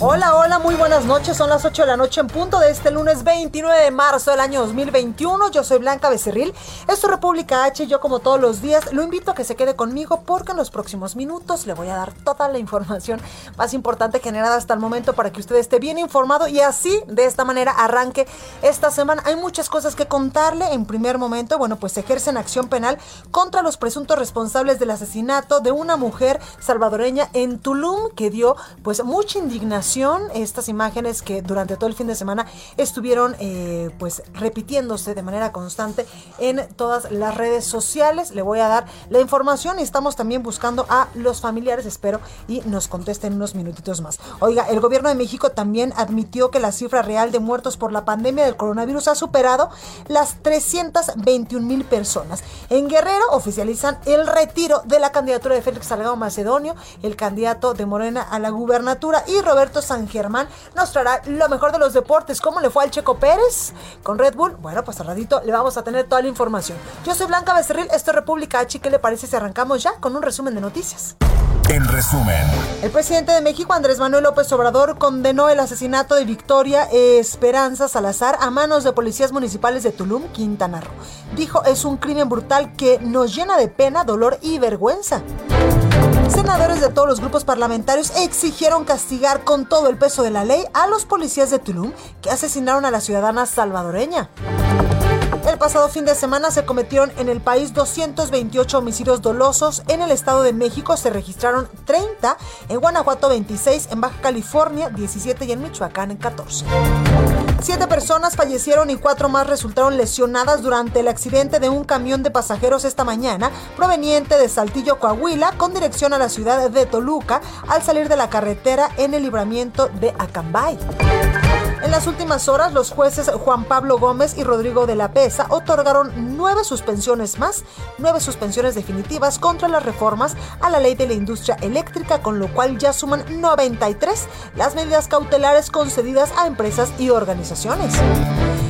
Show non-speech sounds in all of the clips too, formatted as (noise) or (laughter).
Hola, hola, muy buenas noches. Son las 8 de la noche en punto de este lunes 29 de marzo del año 2021. Yo soy Blanca Becerril. Esto es República H. Yo, como todos los días, lo invito a que se quede conmigo porque en los próximos minutos le voy a dar toda la información más importante generada hasta el momento para que usted esté bien informado y así, de esta manera, arranque esta semana. Hay muchas cosas que contarle. En primer momento, bueno, pues se ejercen acción penal contra los presuntos responsables del asesinato de una mujer salvadoreña en Tulum que dio, pues, mucha indignación estas imágenes que durante todo el fin de semana estuvieron eh, pues repitiéndose de manera constante en todas las redes sociales. Le voy a dar la información y estamos también buscando a los familiares, espero, y nos contesten unos minutitos más. Oiga, el gobierno de México también admitió que la cifra real de muertos por la pandemia del coronavirus ha superado las 321 mil personas. En Guerrero oficializan el retiro de la candidatura de Félix Salgado Macedonio, el candidato de Morena a la gubernatura, y Roberto San Germán nos traerá lo mejor de los deportes. ¿Cómo le fue al Checo Pérez con Red Bull? Bueno, pues al ratito le vamos a tener toda la información. Yo soy Blanca Becerril, esto es República H. ¿Qué le parece si arrancamos ya con un resumen de noticias? En resumen, El presidente de México, Andrés Manuel López Obrador, condenó el asesinato de Victoria Esperanza Salazar a manos de policías municipales de Tulum, Quintana Roo. Dijo, es un crimen brutal que nos llena de pena, dolor y vergüenza. Senadores de todos los grupos parlamentarios exigieron castigar con todo el peso de la ley a los policías de Tulum que asesinaron a la ciudadana salvadoreña. El pasado fin de semana se cometieron en el país 228 homicidios dolosos. En el Estado de México se registraron 30, en Guanajuato 26, en Baja California 17 y en Michoacán 14. Siete personas fallecieron y cuatro más resultaron lesionadas durante el accidente de un camión de pasajeros esta mañana proveniente de Saltillo, Coahuila, con dirección a la ciudad de Toluca al salir de la carretera en el libramiento de Acambay. En las últimas horas, los jueces Juan Pablo Gómez y Rodrigo de la Pesa otorgaron nueve suspensiones más, nueve suspensiones definitivas contra las reformas a la ley de la industria eléctrica, con lo cual ya suman 93 las medidas cautelares concedidas a empresas y organizaciones.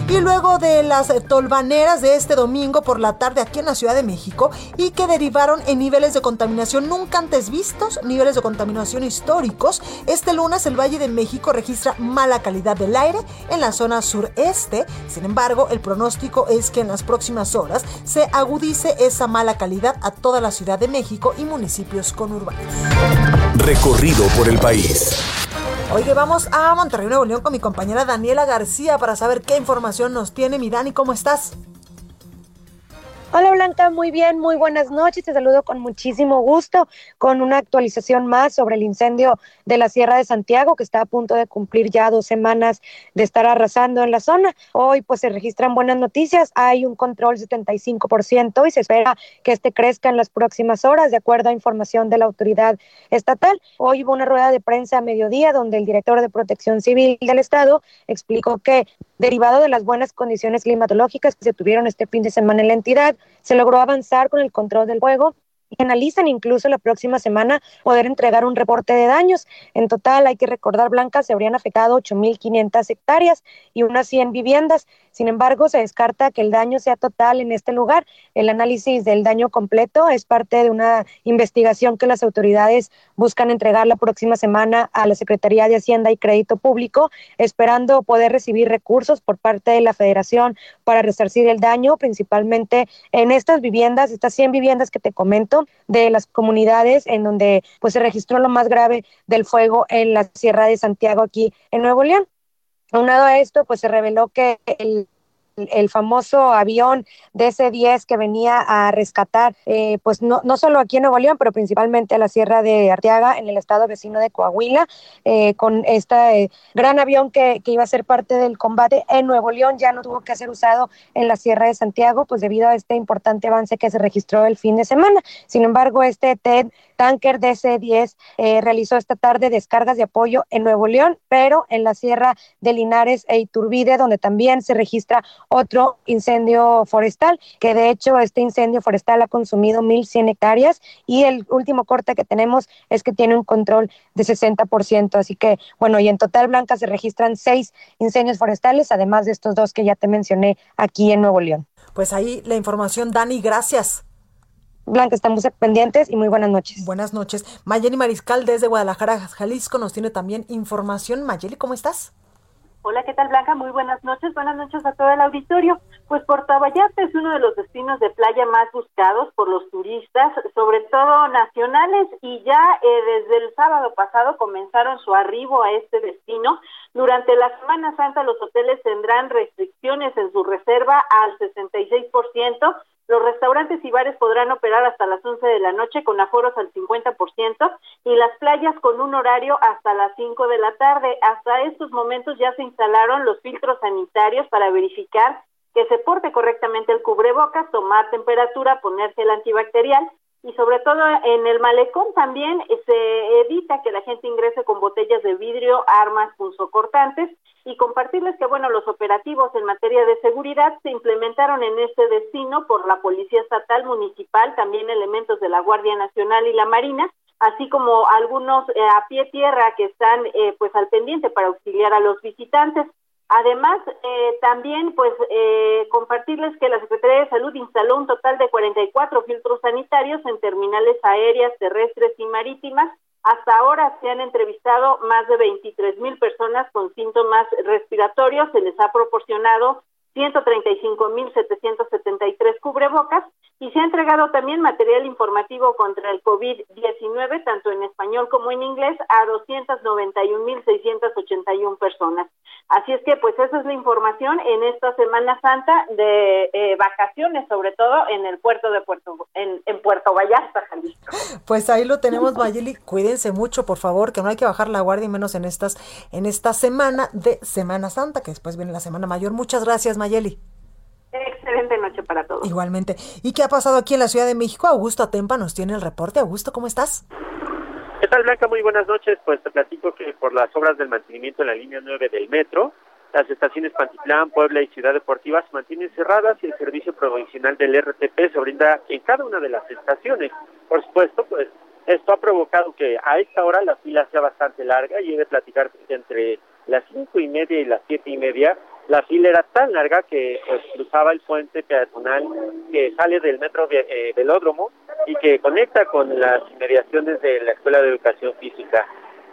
Y luego de las tolvaneras de este domingo por la tarde aquí en la Ciudad de México y que derivaron en niveles de contaminación nunca antes vistos, niveles de contaminación históricos, este lunes el Valle de México registra mala calidad del aire en la zona sureste. Sin embargo, el pronóstico es que en las próximas horas se agudice esa mala calidad a toda la Ciudad de México y municipios conurbanos. recorrido por el país. Oye, vamos a Monterrey, Nuevo León con mi compañera Daniela García para saber qué información nos tiene. Mi Dani, ¿cómo estás? Hola Blanca, muy bien, muy buenas noches. Te saludo con muchísimo gusto con una actualización más sobre el incendio de la Sierra de Santiago que está a punto de cumplir ya dos semanas de estar arrasando en la zona. Hoy pues se registran buenas noticias, hay un control 75% y se espera que este crezca en las próximas horas de acuerdo a información de la autoridad estatal. Hoy hubo una rueda de prensa a mediodía donde el director de Protección Civil del Estado explicó que derivado de las buenas condiciones climatológicas que se tuvieron este fin de semana en la entidad, se logró avanzar con el control del fuego y analizan incluso la próxima semana poder entregar un reporte de daños. En total, hay que recordar, Blanca, se habrían afectado 8.500 hectáreas y unas 100 viviendas. Sin embargo, se descarta que el daño sea total en este lugar. El análisis del daño completo es parte de una investigación que las autoridades buscan entregar la próxima semana a la Secretaría de Hacienda y Crédito Público, esperando poder recibir recursos por parte de la Federación para resarcir el daño, principalmente en estas viviendas, estas 100 viviendas que te comento, de las comunidades en donde pues se registró lo más grave del fuego en la Sierra de Santiago aquí en Nuevo León. Aunado a esto, pues se reveló que el el famoso avión DC-10 que venía a rescatar, eh, pues no, no solo aquí en Nuevo León, pero principalmente a la Sierra de Arteaga, en el estado vecino de Coahuila, eh, con este eh, gran avión que, que, iba a ser parte del combate en Nuevo León, ya no tuvo que ser usado en la Sierra de Santiago, pues debido a este importante avance que se registró el fin de semana. Sin embargo, este TED tanker DC-10 realizó esta tarde descargas de apoyo en Nuevo León, pero en la Sierra de Linares e Iturbide, donde también se registra otro incendio forestal, que de hecho este incendio forestal ha consumido 1.100 hectáreas y el último corte que tenemos es que tiene un control de 60%. Así que, bueno, y en total, Blanca, se registran seis incendios forestales, además de estos dos que ya te mencioné aquí en Nuevo León. Pues ahí la información, Dani, gracias. Blanca, estamos pendientes y muy buenas noches. Buenas noches. Mayeli Mariscal desde Guadalajara, Jalisco, nos tiene también información. Mayeli, ¿cómo estás? Hola, ¿qué tal Blanca? Muy buenas noches. Buenas noches a todo el auditorio. Pues Puerto Vallarta es uno de los destinos de playa más buscados por los turistas, sobre todo nacionales, y ya eh, desde el sábado pasado comenzaron su arribo a este destino. Durante la Semana Santa los hoteles tendrán restricciones en su reserva al 66%, los restaurantes y bares podrán operar hasta las 11 de la noche con aforos al 50% y las playas con un horario hasta las 5 de la tarde. Hasta estos momentos ya se instalaron los filtros sanitarios para verificar que se porte correctamente el cubrebocas, tomar temperatura, ponerse el antibacterial y sobre todo en el malecón también se evita que la gente ingrese con botellas de vidrio, armas punzocortantes y compartirles que bueno, los operativos en materia de seguridad se implementaron en este destino por la Policía Estatal Municipal, también elementos de la Guardia Nacional y la Marina, así como algunos eh, a pie tierra que están eh, pues al pendiente para auxiliar a los visitantes. Además, eh, también pues eh, compartirles que la Secretaría de Salud instaló un total de 44 filtros sanitarios en terminales aéreas, terrestres y marítimas. Hasta ahora se han entrevistado más de 23 mil personas con síntomas respiratorios. Se les ha proporcionado 135.773 cubrebocas y se ha entregado también material informativo contra el COVID-19, tanto en español como en inglés, a 291.681 personas. Así es que, pues, esa es la información en esta Semana Santa de eh, vacaciones, sobre todo en el puerto de Puerto, en, Puerto Vallarta, Jalisco. Pues ahí lo tenemos, Mayeli. Cuídense mucho, por favor, que no hay que bajar la guardia y menos en estas, en esta semana de Semana Santa, que después viene la Semana Mayor. Muchas gracias, Mayeli. Excelente noche para todos. Igualmente. ¿Y qué ha pasado aquí en la Ciudad de México? Augusto Atempa nos tiene el reporte. Augusto, ¿cómo estás? ¿Qué tal, Blanca? Muy buenas noches. Pues te platico que por las obras del mantenimiento en la línea 9 del metro, las estaciones Pantitlán, Puebla y Ciudad Deportiva se mantienen cerradas y el servicio provisional del RTP se brinda en cada una de las estaciones. Por supuesto, pues esto ha provocado que a esta hora la fila sea bastante larga y he de platicar entre las cinco y media y las siete y media la fila era tan larga que pues, cruzaba el puente peatonal que sale del metro eh, velódromo y que conecta con las inmediaciones de la Escuela de Educación Física.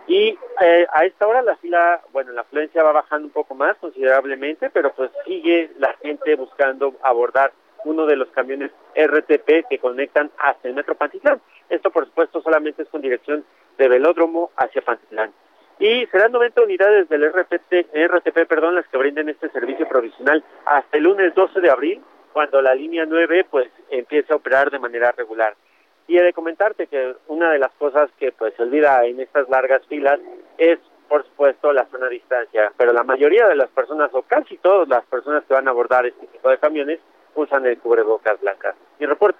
Y eh, a esta hora la fila, bueno, la afluencia va bajando un poco más considerablemente, pero pues sigue la gente buscando abordar uno de los camiones RTP que conectan hasta el metro Pantitlán. Esto, por supuesto, solamente es con dirección de velódromo hacia Pantitlán y serán 90 unidades del RPT, RTP perdón, las que brinden este servicio provisional hasta el lunes 12 de abril, cuando la línea 9 pues empiece a operar de manera regular. Y he de comentarte que una de las cosas que pues se olvida en estas largas filas es por supuesto la zona de distancia, pero la mayoría de las personas o casi todas las personas que van a abordar este tipo de camiones usan el cubrebocas blanca. Mi reporte.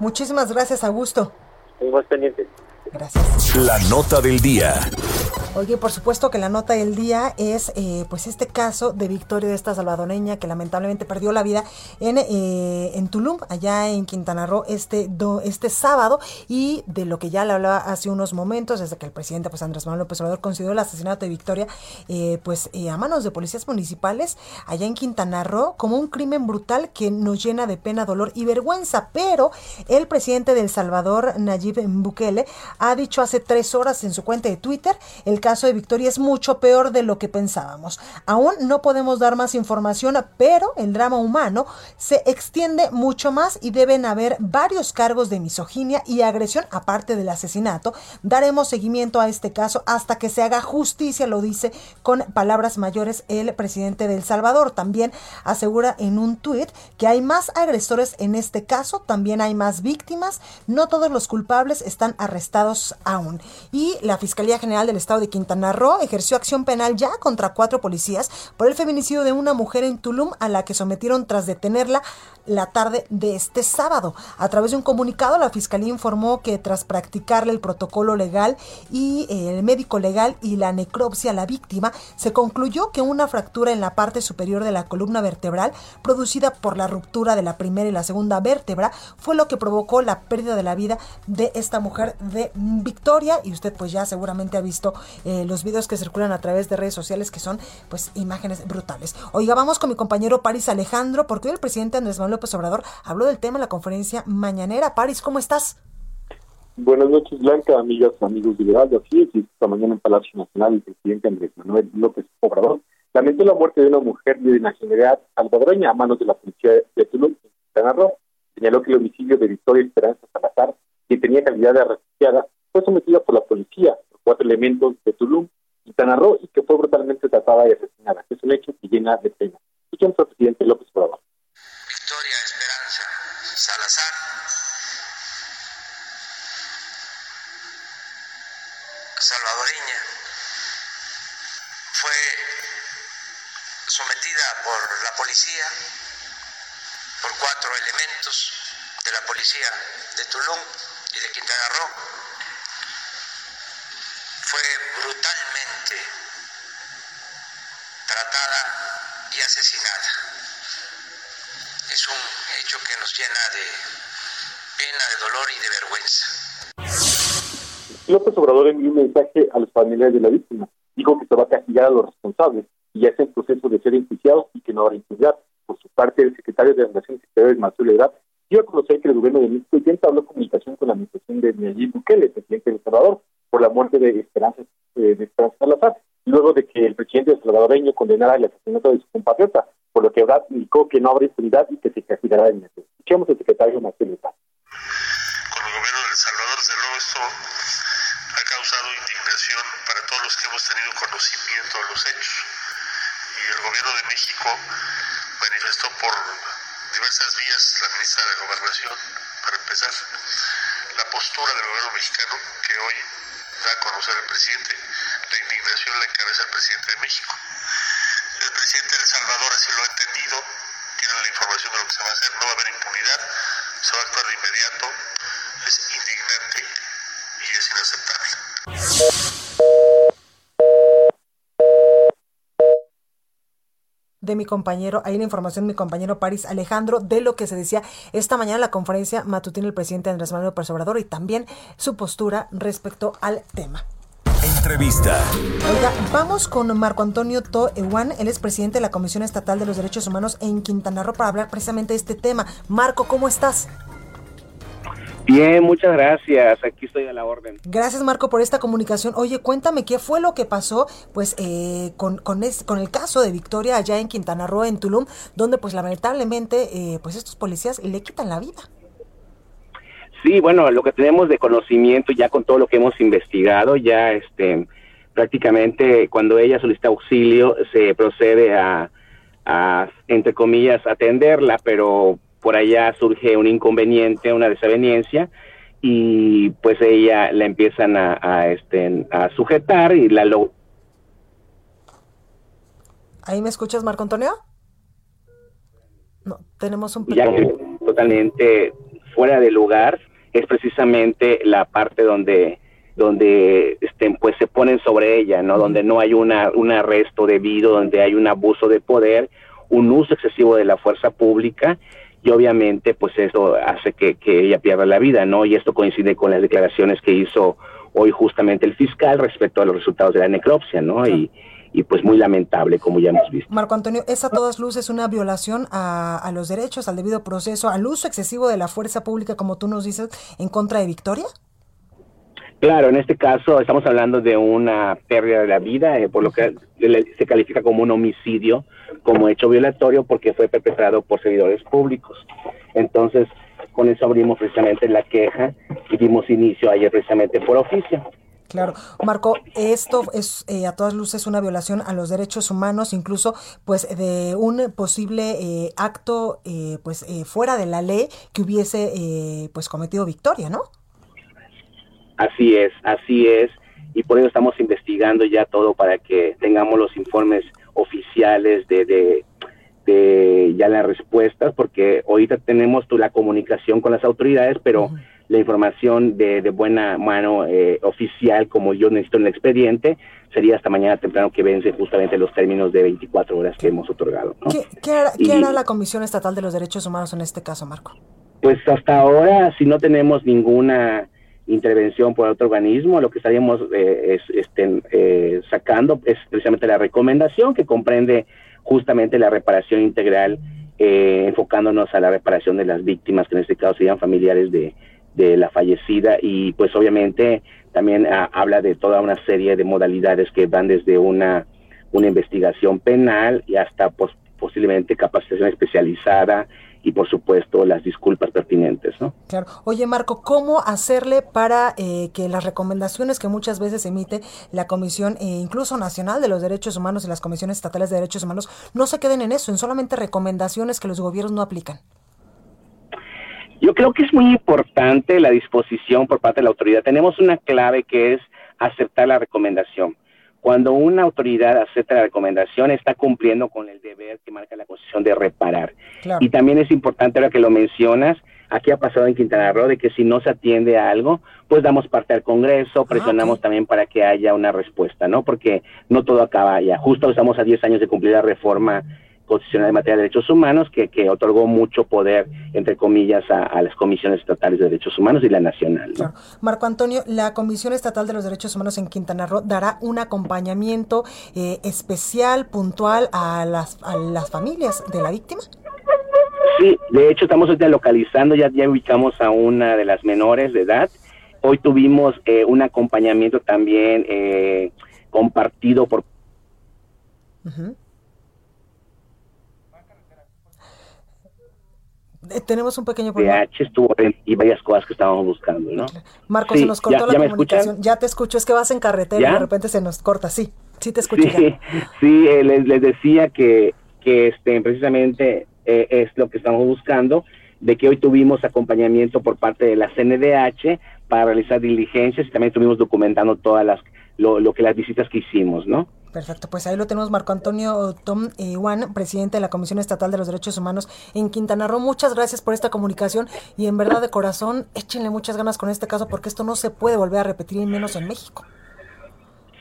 Muchísimas gracias, Augusto. Seguimos pendientes. Gracias. La nota del día. Oye, por supuesto que la nota del día es eh, pues este caso de Victoria de esta salvadoreña que lamentablemente perdió la vida en, eh, en Tulum, allá en Quintana Roo, este, este sábado, y de lo que ya le hablaba hace unos momentos, desde que el presidente pues Andrés Manuel López Obrador consideró el asesinato de Victoria eh, pues a manos de policías municipales allá en Quintana Roo como un crimen brutal que nos llena de pena, dolor y vergüenza. Pero el presidente de El Salvador, Nayib Bukele, ha dicho hace tres horas en su cuenta de Twitter el caso de Victoria es mucho peor de lo que pensábamos. Aún no podemos dar más información, pero el drama humano se extiende mucho más y deben haber varios cargos de misoginia y agresión aparte del asesinato. Daremos seguimiento a este caso hasta que se haga justicia, lo dice con palabras mayores el presidente de El Salvador. También asegura en un tuit que hay más agresores en este caso, también hay más víctimas, no todos los culpables están arrestados aún. Y la Fiscalía General del Estado de Quintana Roo ejerció acción penal ya contra cuatro policías por el feminicidio de una mujer en Tulum a la que sometieron tras detenerla la tarde de este sábado. A través de un comunicado, la Fiscalía informó que tras practicarle el protocolo legal y eh, el médico legal y la necropsia a la víctima, se concluyó que una fractura en la parte superior de la columna vertebral, producida por la ruptura de la primera y la segunda vértebra, fue lo que provocó la pérdida de la vida de esta mujer de Victoria. Y usted pues ya seguramente ha visto eh, los videos que circulan a través de redes sociales que son pues imágenes brutales. Oiga, vamos con mi compañero Paris Alejandro, porque hoy el presidente Andrés Manuel López Obrador habló del tema en la conferencia mañanera. Paris, ¿cómo estás? Buenas noches, Blanca, amigas, amigos liberales. Así es, esta mañana en Palacio Nacional el presidente Andrés Manuel López Obrador lamentó la muerte de una mujer de nacionalidad salvadoreña a manos de la policía de Tulum, en. Señaló que el homicidio de Victoria Esperanza Salazar, que tenía calidad de refugiada, fue sometida por la policía por cuatro elementos de Tulum, Quintana Roo, y que fue brutalmente tratada y asesinada. Es un hecho que llena de pena. Escuchamos al presidente López Obrador. Victoria Esperanza Salazar salvadoreña fue sometida por la policía, por cuatro elementos de la policía de Tulum y de Quintana Roo. Fue brutalmente tratada y asesinada. Es un hecho que nos llena de pena, de dolor y de vergüenza. López Obrador envió un mensaje a los familiares de la víctima. Dijo que se va a castigar a los responsables y ya está en proceso de ser enjuiciados y que no habrá impunidad. Por su parte, el secretario de Relaciones Exteriores, Marcelo Ebrard, dio a conocer que el gobierno de México ya entabló comunicación con la administración de Nayib Bukele, presidente de El Salvador, por la muerte de Esperanza, eh, de Esperanza Salazar, luego de que el presidente salvadoreño condenara el asesinato de su compatriota, por lo que Ebrard indicó que no habrá impunidad y que se castigará en eso. Escuchemos al secretario Marcelo. Con el gobierno de El Salvador, desde luego, esto ha causado indignación para todos los que hemos tenido conocimiento de los hechos. Y el gobierno de México manifestó por diversas vías, la ministra de Gobernación, para empezar, la postura del gobierno mexicano que hoy da a conocer el presidente. La indignación la encabeza el presidente de México. El presidente de El Salvador así lo ha entendido, tiene la información de lo que se va a hacer, no va a haber impunidad, se va a actuar de inmediato, es indignante y es inaceptable. De mi compañero, ahí la información de mi compañero Paris Alejandro de lo que se decía esta mañana en la conferencia matutina el presidente Andrés Manuel López Obrador y también su postura respecto al tema. Entrevista. Oiga, vamos con Marco Antonio To Ewan, él es presidente de la Comisión Estatal de los Derechos Humanos en Quintana Roo para hablar precisamente de este tema. Marco, ¿cómo estás? Bien, muchas gracias. Aquí estoy a la orden. Gracias, Marco, por esta comunicación. Oye, cuéntame qué fue lo que pasó, pues, eh, con, con, es, con el caso de Victoria allá en Quintana Roo, en Tulum, donde, pues, lamentablemente, eh, pues, estos policías le quitan la vida. Sí, bueno, lo que tenemos de conocimiento ya con todo lo que hemos investigado, ya, este, prácticamente cuando ella solicita auxilio se procede a, a entre comillas, atenderla, pero por allá surge un inconveniente, una desaveniencia y pues ella la empiezan a, a este a sujetar y la lo ¿Ahí me escuchas, Marco Antonio? No, tenemos un ya totalmente fuera de lugar es precisamente la parte donde donde este, pues se ponen sobre ella, ¿no? Donde no hay una un arresto debido, donde hay un abuso de poder, un uso excesivo de la fuerza pública y obviamente pues eso hace que, que, ella pierda la vida, ¿no? Y esto coincide con las declaraciones que hizo hoy justamente el fiscal respecto a los resultados de la necropsia, ¿no? Y, y pues muy lamentable, como ya hemos visto. Marco Antonio, ¿es a todas luces una violación a, a los derechos, al debido proceso, al uso excesivo de la fuerza pública, como tú nos dices, en contra de Victoria? Claro, en este caso estamos hablando de una pérdida de la vida, eh, por lo que se califica como un homicidio, como hecho violatorio, porque fue perpetrado por servidores públicos. Entonces, con eso abrimos precisamente la queja y dimos inicio ayer precisamente por oficio. Claro, Marco, esto es eh, a todas luces una violación a los derechos humanos, incluso pues de un posible eh, acto eh, pues fuera de la ley que hubiese pues cometido Victoria, ¿no? Así es, así es, y por eso estamos investigando ya todo para que tengamos los informes oficiales de, de, de ya las respuestas, porque ahorita tenemos la comunicación con las autoridades, pero la información de, de buena mano eh, oficial, como yo necesito en el expediente, sería hasta mañana temprano que vence justamente los términos de 24 horas que hemos otorgado. ¿Qué, hará, la Comisión Estatal de los Derechos Humanos en este caso, Marco? Pues hasta ahora, si no tenemos ninguna intervención por otro organismo, lo que estaríamos eh, es, este, eh, sacando es precisamente la recomendación que comprende justamente la reparación integral, enfocándonos a la reparación de las víctimas, que en este caso serían familiares de, de la fallecida y pues obviamente también ah, habla de toda una serie de modalidades que van desde una, una investigación penal y hasta pues, posiblemente capacitación especializada y por supuesto las disculpas pertinentes, ¿no? Claro. Oye Marco, ¿cómo hacerle para eh, que las recomendaciones que muchas veces emite la Comisión, eh, incluso Nacional de los Derechos Humanos y las Comisiones Estatales de Derechos Humanos, no se queden en eso, en solamente recomendaciones que los gobiernos no aplican? Yo creo que es muy importante la disposición por parte de la autoridad. Tenemos una clave que es aceptar la recomendación. Cuando una autoridad acepta la recomendación, está cumpliendo con el deber que marca la Constitución de reparar. Y también es importante, ahora que lo mencionas, aquí ha pasado en Quintana Roo, de que si no se atiende a algo, pues damos parte al Congreso, ah, presionamos también para que haya una respuesta, ¿no? Porque no todo acaba ya. Justo estamos a 10 años de cumplir la reforma constitucional de materia de derechos humanos que, que otorgó mucho poder, entre comillas, a, las comisiones estatales de derechos humanos y la nacional. Marco Antonio, la Comisión Estatal de los Derechos Humanos en Quintana Roo dará un acompañamiento eh, especial, puntual a las, a las familias de la víctima. Sí, de hecho estamos ahorita localizando, ya, ya ubicamos a una de las menores de edad. Hoy tuvimos eh, un acompañamiento también eh, compartido por... Eh, tenemos un pequeño problema. estuvo y varias cosas que estábamos buscando, ¿no? Marco, se nos cortó la comunicación. Ya te escucho, es que vas en carretera y de repente se nos corta. Sí, sí te escucho. Sí, (laughs) sí eh, les, les, decía que, que este, precisamente eh, es lo que estamos buscando, de que hoy tuvimos acompañamiento por parte de la CNDH para realizar diligencias y también estuvimos documentando todas las lo, lo que las visitas que hicimos, ¿no? Perfecto, pues ahí lo tenemos Marco Antonio Tom Juan, presidente de la Comisión Estatal de los Derechos Humanos en Quintana Roo. Muchas gracias por esta comunicación y en verdad de corazón échenle muchas ganas con este caso porque esto no se puede volver a repetir y menos en México.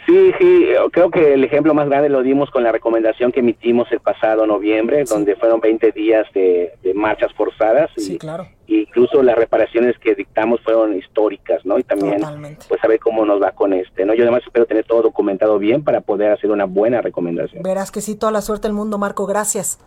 Sí, sí, creo que el ejemplo más grande lo dimos con la recomendación que emitimos el pasado noviembre, donde fueron 20 días de, marchas forzadas. Sí, y, claro. incluso las reparaciones que dictamos fueron históricas, ¿no? Y también, pues, a ver cómo nos va con este, ¿no? Yo además espero tener todo documentado bien para poder hacer una buena recomendación. Verás que sí, toda la suerte del mundo, Marco. Gracias.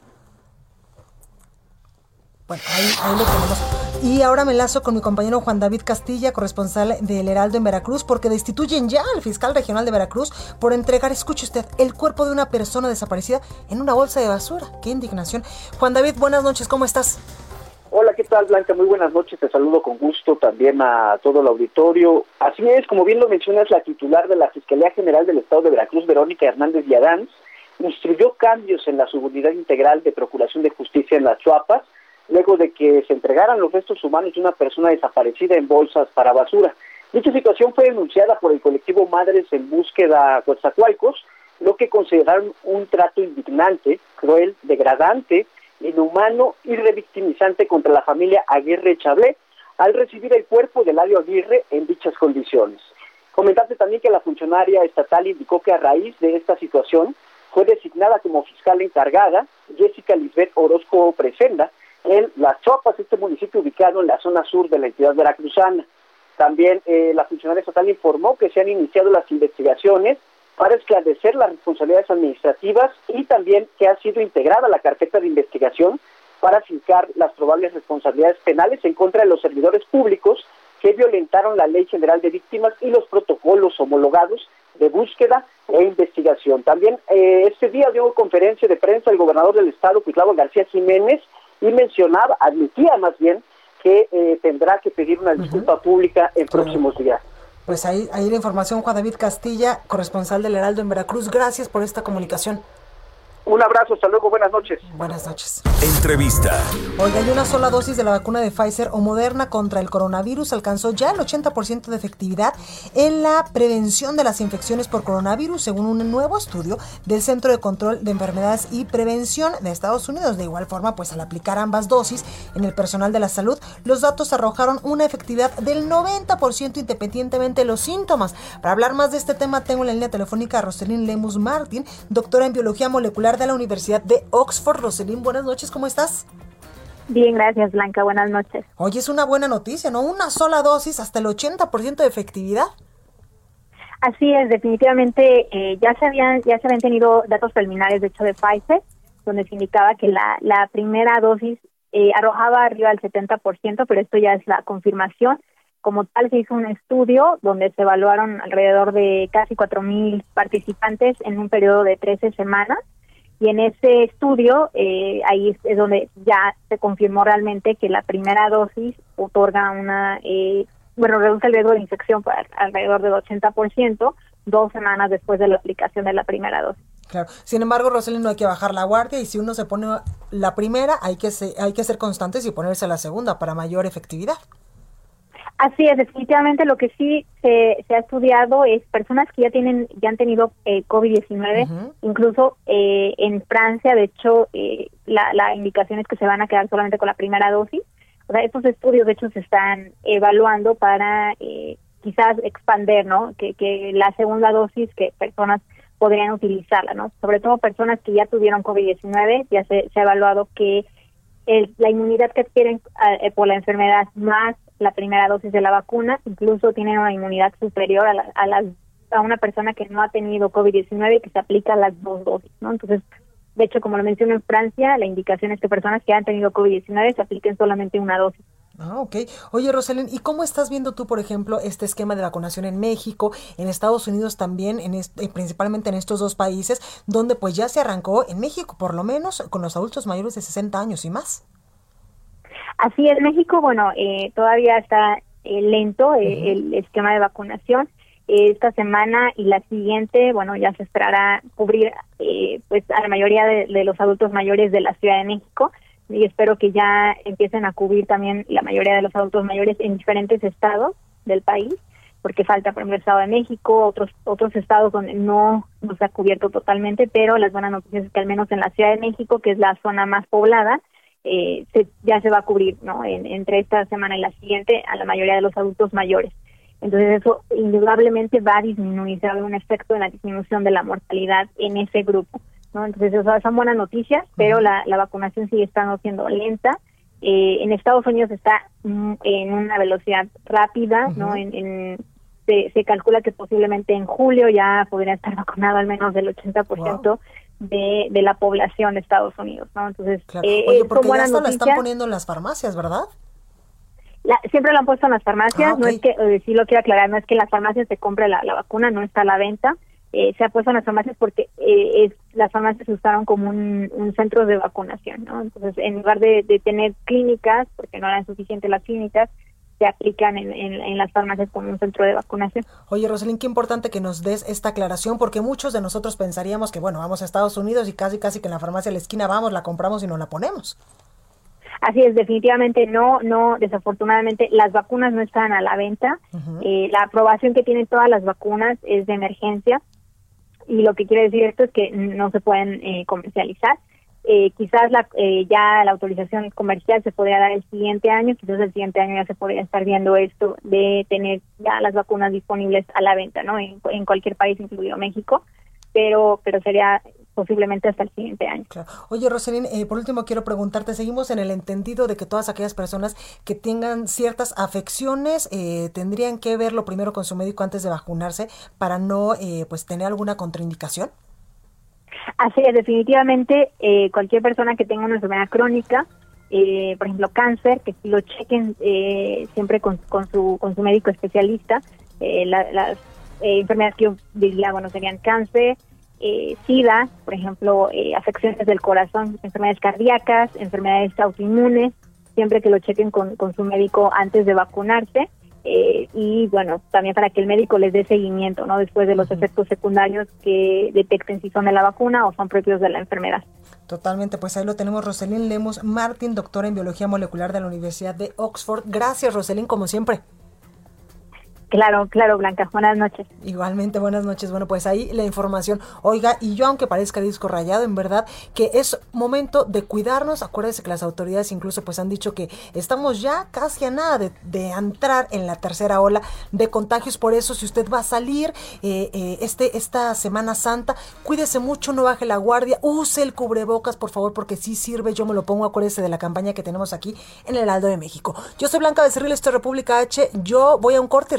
Bueno, ahí, ahí lo tenemos. Y ahora me enlazo con mi compañero Juan David Castilla, corresponsal del Heraldo en Veracruz, porque destituyen ya al fiscal regional de Veracruz por entregar, escuche usted, el cuerpo de una persona desaparecida en una bolsa de basura. ¡Qué indignación! Juan David, buenas noches, ¿cómo estás? Hola, ¿qué tal Blanca? Muy buenas noches, te saludo con gusto también a todo el auditorio. Así es, como bien lo mencionas, la titular de la Fiscalía General del Estado de Veracruz, Verónica Hernández Villadán, instruyó cambios en la subunidad integral de Procuración de Justicia en las Chuapas, luego de que se entregaran los restos humanos de una persona desaparecida en bolsas para basura. Dicha situación fue denunciada por el colectivo Madres en Búsqueda Coatzacoalcos, lo que consideraron un trato indignante, cruel, degradante, inhumano y revictimizante contra la familia Aguirre Chablé al recibir el cuerpo de Ladio Aguirre en dichas condiciones. Comentarte también que la funcionaria estatal indicó que a raíz de esta situación fue designada como fiscal encargada Jessica Lisbeth Orozco Presenda, en Las Chopas, este municipio ubicado en la zona sur de la entidad veracruzana. También eh, la funcionaria estatal informó que se han iniciado las investigaciones para esclarecer las responsabilidades administrativas y también que ha sido integrada la carpeta de investigación para fijar las probables responsabilidades penales en contra de los servidores públicos que violentaron la Ley General de Víctimas y los protocolos homologados de búsqueda e investigación. También eh, este día dio conferencia de prensa el gobernador del estado, Cuitlavo García Jiménez, y mencionaba, admitía más bien, que eh, tendrá que pedir una disculpa pública en próximos días. Pues ahí, ahí la información, Juan David Castilla, corresponsal del Heraldo en Veracruz. Gracias por esta comunicación. Un abrazo, hasta luego, buenas noches. Buenas noches. Entrevista. Oiga, hay una sola dosis de la vacuna de Pfizer o Moderna contra el coronavirus alcanzó ya el 80% de efectividad en la prevención de las infecciones por coronavirus, según un nuevo estudio del Centro de Control de Enfermedades y Prevención de Estados Unidos. De igual forma, pues al aplicar ambas dosis en el personal de la salud, los datos arrojaron una efectividad del 90% independientemente de los síntomas. Para hablar más de este tema, tengo en la línea telefónica a Roselyn Lemus Martin, doctora en biología molecular de la Universidad de Oxford. Roselín, buenas noches, ¿cómo estás? Bien, gracias Blanca, buenas noches. Oye, es una buena noticia, ¿no? Una sola dosis, hasta el 80% de efectividad. Así es, definitivamente eh, ya se habían ya se habían tenido datos preliminares, de hecho, de Pfizer, donde se indicaba que la, la primera dosis eh, arrojaba arriba del 70%, pero esto ya es la confirmación. Como tal, se hizo un estudio donde se evaluaron alrededor de casi 4.000 participantes en un periodo de 13 semanas y en ese estudio, eh, ahí es donde ya se confirmó realmente que la primera dosis otorga una, eh, bueno, reduce el riesgo de infección por alrededor del 80%, dos semanas después de la aplicación de la primera dosis. Claro. Sin embargo, Rosalind, no hay que bajar la guardia y si uno se pone la primera, hay que, hay que ser constantes y ponerse la segunda para mayor efectividad. Así es, definitivamente lo que sí se, ha estudiado es personas que ya tienen ya han tenido eh, COVID-19, incluso eh, en Francia, de hecho, eh, la, la indicación es que se van a quedar solamente con la primera dosis. O sea, estos estudios, de hecho, se están evaluando para eh, quizás expander, ¿no? Que, que la segunda dosis que personas podrían utilizarla, ¿no? Sobre todo personas que ya tuvieron COVID-19, ya se, se ha evaluado que el, la inmunidad que adquieren por la enfermedad más la primera dosis de la vacuna, incluso tienen una inmunidad superior a, a, las, a una persona que no ha tenido COVID-19 y que se aplica las dos dosis, ¿no? Entonces, de hecho, como lo menciono en Francia, la indicación es que personas que han tenido COVID-19 se apliquen solamente una dosis. Ah, ok. Oye, Rosalind, ¿y cómo estás viendo tú, por ejemplo, este esquema de vacunación en México, en Estados Unidos también, en este, principalmente en estos dos países, donde pues ya se arrancó, en México por lo menos, con los adultos mayores de 60 años y más? Así es, México, bueno, eh, todavía está eh, lento eh, el esquema de vacunación. esta semana y la siguiente, bueno, ya se esperará cubrir pues a la mayoría de, los adultos mayores de la Ciudad de México y espero que ya empiecen a cubrir también la mayoría de los adultos mayores en diferentes estados del país porque falta por ejemplo el Estado de México, otros otros estados donde no, no se ha cubierto totalmente, pero las buenas noticias es que al menos en la Ciudad de México, que es la zona más poblada, eh, ya se va a cubrir ¿no? entre esta semana y la siguiente a la mayoría de los adultos mayores. Entonces eso indudablemente va a disminuir, va a haber un efecto en la disminución de la mortalidad en ese grupo. ¿no? Entonces eso son buenas noticias, pero la, la vacunación sigue estando siendo lenta. Eh, en Estados Unidos está mm, en una velocidad rápida, ¿no? En, se, se, calcula que posiblemente en julio ya podría estar vacunado al menos del 80% de, de la población de Estados Unidos, ¿no? Entonces, eh, Oye, porque ya la están poniendo en las farmacias, ¿verdad? siempre lo han puesto en las farmacias, ah, no es que, eh, sí lo quiero aclarar, no es que en las farmacias se compre la, vacuna, no está a la venta, eh, se ha puesto en las farmacias porque eh, es, las farmacias se usaron como un, un, centro de vacunación, ¿no? Entonces, en lugar de, de tener clínicas, porque no eran suficientes las clínicas, se aplican en, en, las farmacias como un centro de vacunación. Oye, Rosalín, qué importante que nos des esta aclaración, porque muchos de nosotros pensaríamos que, bueno, vamos a Estados Unidos y casi, casi que en la farmacia de la esquina vamos, la compramos y no la ponemos. Así es, definitivamente no, no, desafortunadamente las vacunas no están a la venta. eh, la aprobación que tienen todas las vacunas es de emergencia y lo que quiere decir esto es que no se pueden eh, comercializar. Eh, quizás la, eh, ya la autorización comercial se podría dar el siguiente año, quizás el siguiente año ya se podría estar viendo esto de tener ya las vacunas disponibles a la venta, ¿no? En, cualquier país, incluido México, pero pero sería posiblemente hasta el siguiente año. Oye, Roselín, eh, por último quiero preguntarte, seguimos en el entendido de que todas aquellas personas que tengan ciertas afecciones eh, tendrían que verlo primero con su médico antes de vacunarse para no eh, pues tener alguna contraindicación. Así es, definitivamente eh, cualquier persona que tenga una enfermedad crónica eh, por ejemplo, cáncer, que lo chequen eh, siempre con, con, su, con su médico especialista. Eh, las enfermedades que yo diría, bueno, serían cáncer, SIDA, por ejemplo, afecciones del corazón, enfermedades cardíacas, enfermedades autoinmunes, siempre que lo chequen con, con su médico antes de vacunarse. Y bueno, también para que el médico les dé seguimiento, ¿no? Después de los efectos secundarios que detecten si son de la vacuna o son propios de la enfermedad. Totalmente, pues ahí lo tenemos, Roselín Lemos Martín, doctora en Biología Molecular de la Universidad de Oxford. Gracias, Roselín, como siempre. Claro, claro, Blanca. Buenas noches. Igualmente, buenas noches. Bueno, pues ahí la información. Oiga, y yo aunque parezca disco rayado, en verdad que es momento de cuidarnos. Acuérdense que las autoridades incluso pues han dicho que estamos ya casi a nada de, entrar en la tercera ola de contagios. Por eso, si usted va a salir eh, eh, este, esta Semana Santa, cuídese mucho, no baje la guardia, use el cubrebocas, por favor, porque sí sirve. Yo me lo pongo, acuérdese de la campaña que tenemos aquí en el Aldo de México. Yo soy Blanca Becerril, esto es República H. Yo voy a un corte y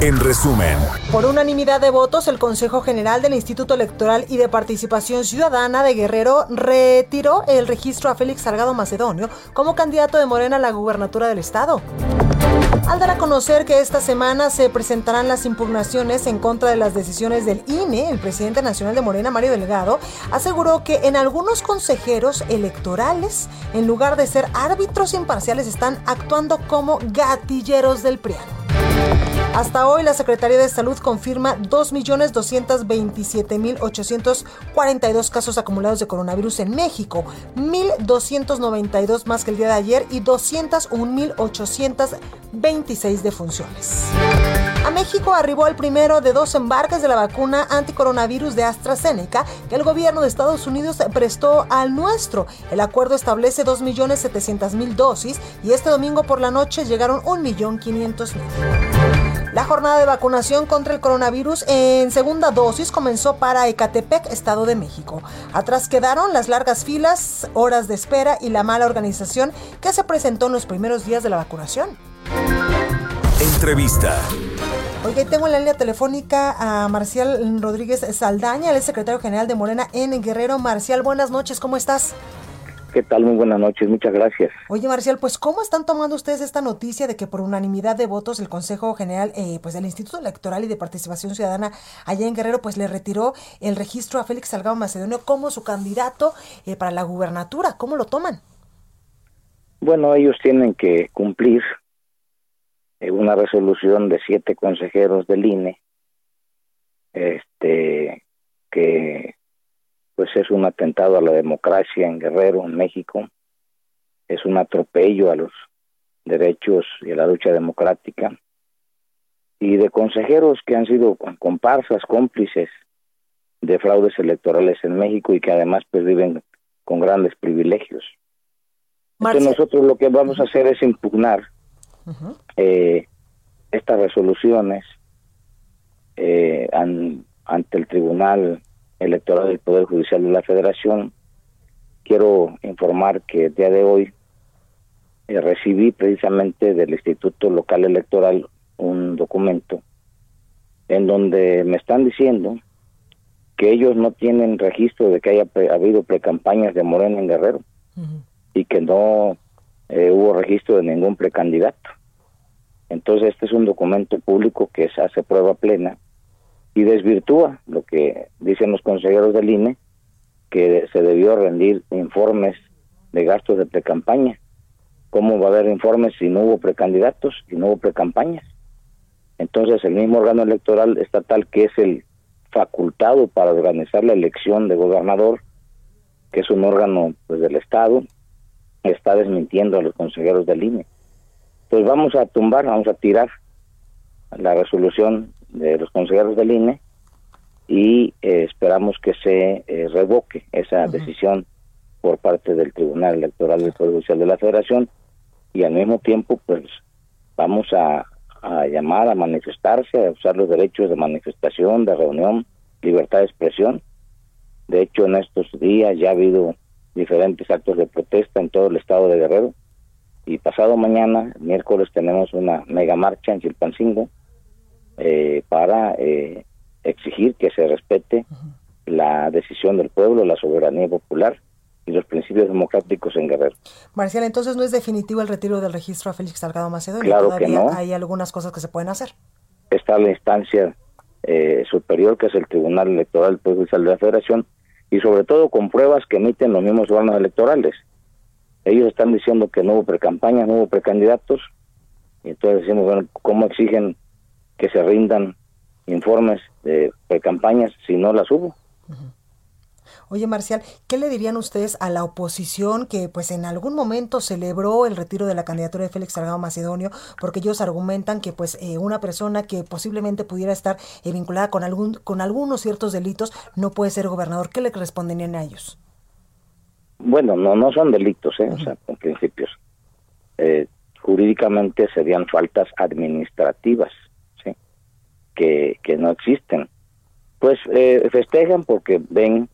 en resumen. Por unanimidad de votos, el Consejo General del Instituto Electoral y de Participación Ciudadana de Guerrero retiró el registro a Félix Salgado Macedonio como candidato de Morena a la gubernatura del estado. Al dar a conocer que esta semana se presentarán las impugnaciones en contra de las decisiones del INE, el presidente nacional de Morena, Mario Delgado, aseguró que en algunos consejeros electorales, en lugar de ser árbitros imparciales, están actuando como gatilleros del PRIAN. Hasta hoy la Secretaría de Salud confirma 2.227.842 casos acumulados de coronavirus en México, 1.292 más que el día de ayer y 201.826 defunciones. A México arribó el primero de dos embarques de la vacuna anticoronavirus de AstraZeneca que el gobierno de Estados Unidos prestó al nuestro. El acuerdo establece 2.700.000 dosis y este domingo por la noche llegaron 1.500.000. La jornada de vacunación contra el coronavirus en segunda dosis comenzó para Ecatepec, Estado de México. Atrás quedaron las largas filas, horas de espera y la mala organización que se presentó en los primeros días de la vacunación. Entrevista. Oye, tengo en la línea telefónica a Marcial Rodríguez Saldaña, el secretario general de Morena en Guerrero. Marcial, buenas noches, ¿cómo estás? ¿Qué tal? Muy buenas noches, muchas gracias. Oye, Marcial, pues ¿cómo están tomando ustedes esta noticia de que por unanimidad de votos el Consejo General eh, pues del Instituto Electoral y de Participación Ciudadana allá en Guerrero pues le retiró el registro a Félix Salgado Macedonio como su candidato eh, para la gubernatura? ¿Cómo lo toman? Bueno, ellos tienen que cumplir eh, una resolución de siete consejeros del INE este que pues es un atentado a la democracia en Guerrero, en México, es un atropello a los derechos y a la lucha democrática, y de consejeros que han sido comparsas, cómplices de fraudes electorales en México y que además pues viven con grandes privilegios. Entonces nosotros lo que vamos a hacer es impugnar eh, estas resoluciones eh, ante el Tribunal Electoral del Poder Judicial de la Federación. Quiero informar que el día de hoy eh, recibí precisamente del Instituto Local Electoral un documento en donde me están diciendo que ellos no tienen registro de que haya habido precampañas de Morena en Guerrero y que no eh, hubo registro de ningún precandidato. Entonces este es un documento público que se hace prueba plena y desvirtúa lo que dicen los consejeros del INE, que se debió rendir informes de gastos de precampaña. ¿Cómo va a haber informes si no hubo precandidatos, si no hubo precampañas? Entonces el mismo órgano electoral estatal que es el facultado para organizar la elección de gobernador, que es un órgano pues del Estado, está desmintiendo a los consejeros del INE. Pues vamos a tumbar, vamos a tirar la resolución de los consejeros del INE y eh, esperamos que se eh, revoque esa decisión por parte del Tribunal Electoral del Poder Judicial de la Federación y al mismo tiempo pues vamos a, a llamar a manifestarse, a usar los derechos de manifestación, de reunión, libertad de expresión. De hecho, en estos días ya ha habido diferentes actos de protesta en todo el estado de Guerrero. Y pasado mañana, miércoles, tenemos una mega marcha en Chilpancingo eh, para eh, exigir que se respete la decisión del pueblo, la soberanía popular y los principios democráticos en Guerrero. Marcial, entonces no es definitivo el retiro del registro a Félix Salgado Macedonio. Claro Todavía que no. hay algunas cosas que se pueden hacer. Está la instancia eh, superior, que es el Tribunal Electoral Judicial de la Federación, y sobre todo con pruebas que emiten los mismos órganos electorales. Ellos están diciendo que no hubo precampaña, no hubo precandidatos, y entonces decimos, bueno, ¿cómo exigen que se rindan informes de precampañas si no las hubo? Oye, Marcial, ¿qué le dirían ustedes a la oposición que pues en algún momento celebró el retiro de la candidatura de Félix Salgado Macedonio porque ellos argumentan que pues eh, una persona que posiblemente pudiera estar eh, vinculada con algún con algunos ciertos delitos no puede ser gobernador? ¿Qué le responderían a ellos? Bueno, no no son delitos, ¿eh? o sea, en principios. Eh, jurídicamente serían faltas administrativas. Que, que no existen. Pues eh, festejan porque ven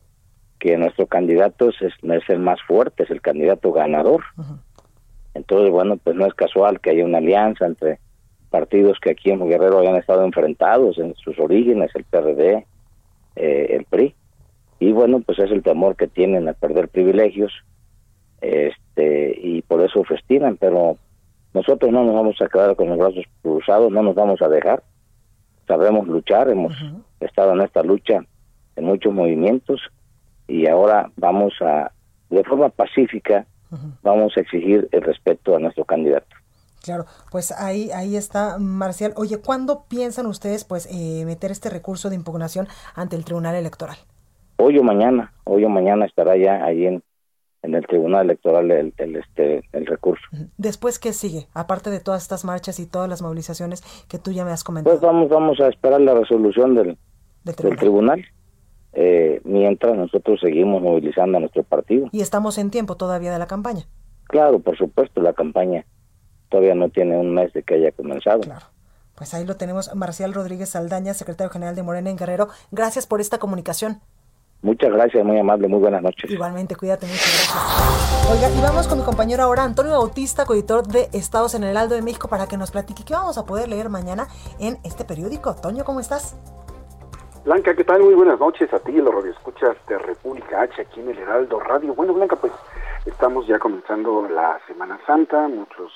que nuestro candidato es, es el más fuerte, es el candidato ganador. Entonces, bueno, pues no es casual que haya una alianza entre partidos que aquí en Guerrero hayan estado enfrentados en sus orígenes, el PRD, eh, el PRI. Y bueno, pues es el temor que tienen a perder privilegios este y por eso festinan, pero nosotros no nos vamos a quedar con los brazos cruzados, no nos vamos a dejar. Sabemos luchar, hemos estado en esta lucha en muchos movimientos y ahora vamos a, de forma pacífica, vamos a exigir el respeto a nuestro candidato. Claro, pues ahí ahí está Marcial. Oye, ¿cuándo piensan ustedes pues eh, meter este recurso de impugnación ante el Tribunal Electoral? Hoy o mañana, hoy o mañana estará ya ahí en, en el Tribunal Electoral el, el, este, el recurso. Después, ¿qué sigue? Aparte de todas estas marchas y todas las movilizaciones que tú ya me has comentado. Pues vamos, vamos a esperar la resolución del, Del del tribunal. Eh, mientras nosotros seguimos movilizando a nuestro partido. Y estamos en tiempo todavía de la campaña. Claro, por supuesto, la campaña todavía no tiene un mes de que haya comenzado. Pues ahí lo tenemos, Marcial Rodríguez Saldaña, secretario general de Morena en Guerrero. Gracias por esta comunicación. Muchas gracias, muy amable, muy buenas noches. Igualmente, cuídate mucho, gracias. Oiga, y vamos con mi compañero ahora, Antonio Bautista, coeditor de Estados en el Heraldo de México, para que nos platique qué vamos a poder leer mañana en este periódico. Toño, ¿cómo estás? Blanca, ¿qué tal? Muy buenas noches a ti y a los radioescuchas de República H aquí en el Heraldo Radio. Bueno, Blanca, pues estamos ya comenzando la Semana Santa, muchos,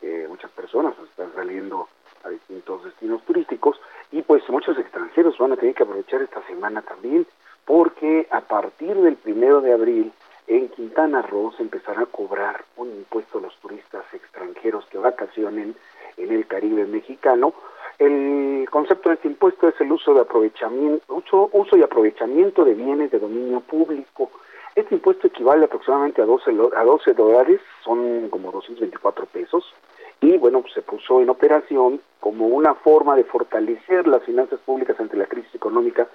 eh, muchas personas están saliendo a distintos destinos turísticos y pues muchos extranjeros van a tener que aprovechar esta semana también porque a partir del primero de abril en Quintana Roo se empezará a cobrar un impuesto a los turistas extranjeros que vacacionen en el Caribe mexicano. El concepto de este impuesto es el uso de aprovechamiento, uso, y aprovechamiento de bienes de dominio público. Este impuesto equivale aproximadamente a 12, lo- a 12 dólares, son como 224 pesos, y bueno, pues se puso en operación como una forma de fortalecer las finanzas públicas ante la crisis económica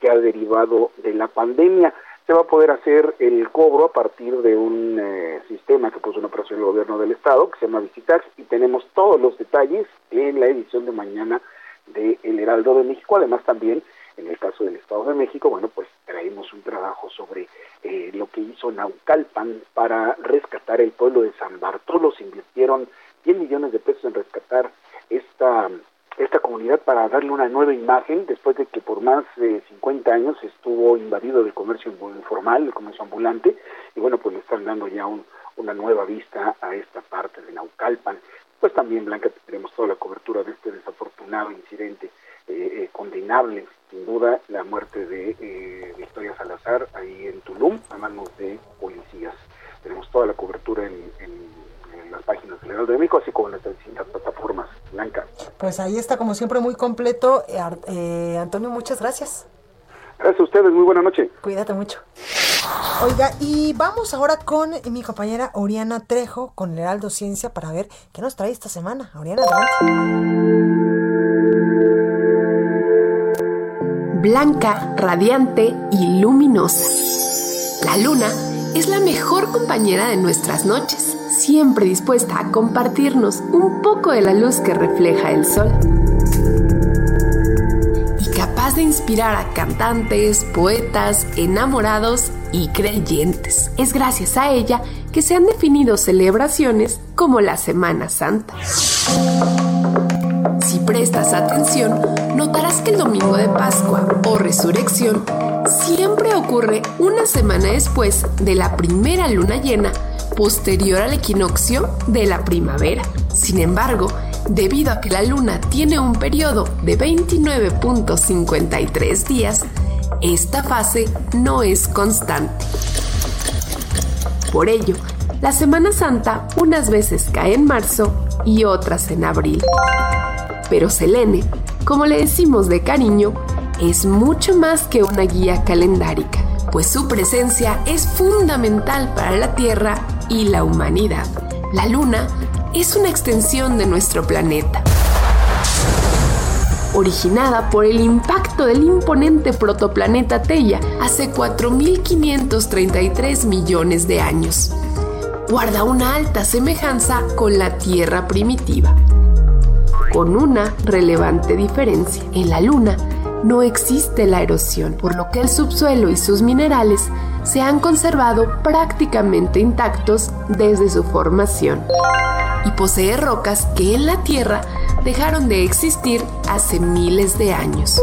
que ha derivado de la pandemia. Se va a poder hacer el cobro a partir de un eh, sistema que puso en operación el gobierno del estado, que se llama Visitax, y tenemos todos los detalles en la edición de mañana de El Heraldo de México. Además también, en el caso del Estado de México, bueno, pues traemos un trabajo sobre eh, lo que hizo Naucalpan para rescatar el pueblo de San Bartolo. Se invirtieron 10 millones de pesos en rescatar esta esta comunidad para darle una nueva imagen después de que por más de 50 años estuvo invadido del comercio informal, el comercio ambulante, y bueno, pues le están dando ya un, una nueva vista a esta parte de Naucalpan. Pues también, Blanca, tenemos toda la cobertura de este desafortunado incidente eh, eh, condenable, sin duda, la muerte de eh, Victoria Salazar ahí en Tulum a manos de policías. Tenemos toda la cobertura en, en- en las páginas del Heraldo de México, así como en las distintas plataformas. Blanca. Pues ahí está, como siempre, muy completo. Eh, eh, Antonio, muchas gracias. Gracias a ustedes, muy buena noche. Cuídate mucho. Oiga, y vamos ahora con mi compañera Oriana Trejo, con el Heraldo Ciencia, para ver qué nos trae esta semana. Oriana, adelante. blanca, radiante y luminosa. La luna es la mejor compañera de nuestras noches, siempre dispuesta a compartirnos un poco de la luz que refleja el sol. Y capaz de inspirar a cantantes, poetas, enamorados y creyentes. Es gracias a ella que se han definido celebraciones como la Semana Santa. Si prestas atención, notarás que el domingo de Pascua o Resurrección siempre ocurre una semana después de la primera luna llena posterior al equinoccio de la primavera. Sin embargo, debido a que la luna tiene un periodo de 29.53 días, esta fase no es constante. Por ello, la Semana Santa unas veces cae en marzo y otras en abril. Pero Selene, como le decimos de cariño, es mucho más que una guía calendárica, pues su presencia es fundamental para la Tierra y la humanidad. La Luna es una extensión de nuestro planeta. Originada por el impacto del imponente protoplaneta Teia hace 4.533 millones de años. Guarda una alta semejanza con la Tierra primitiva con una relevante diferencia. En la Luna no existe la erosión, por lo que el subsuelo y sus minerales se han conservado prácticamente intactos desde su formación. Y posee rocas que en la Tierra dejaron de existir hace miles de años.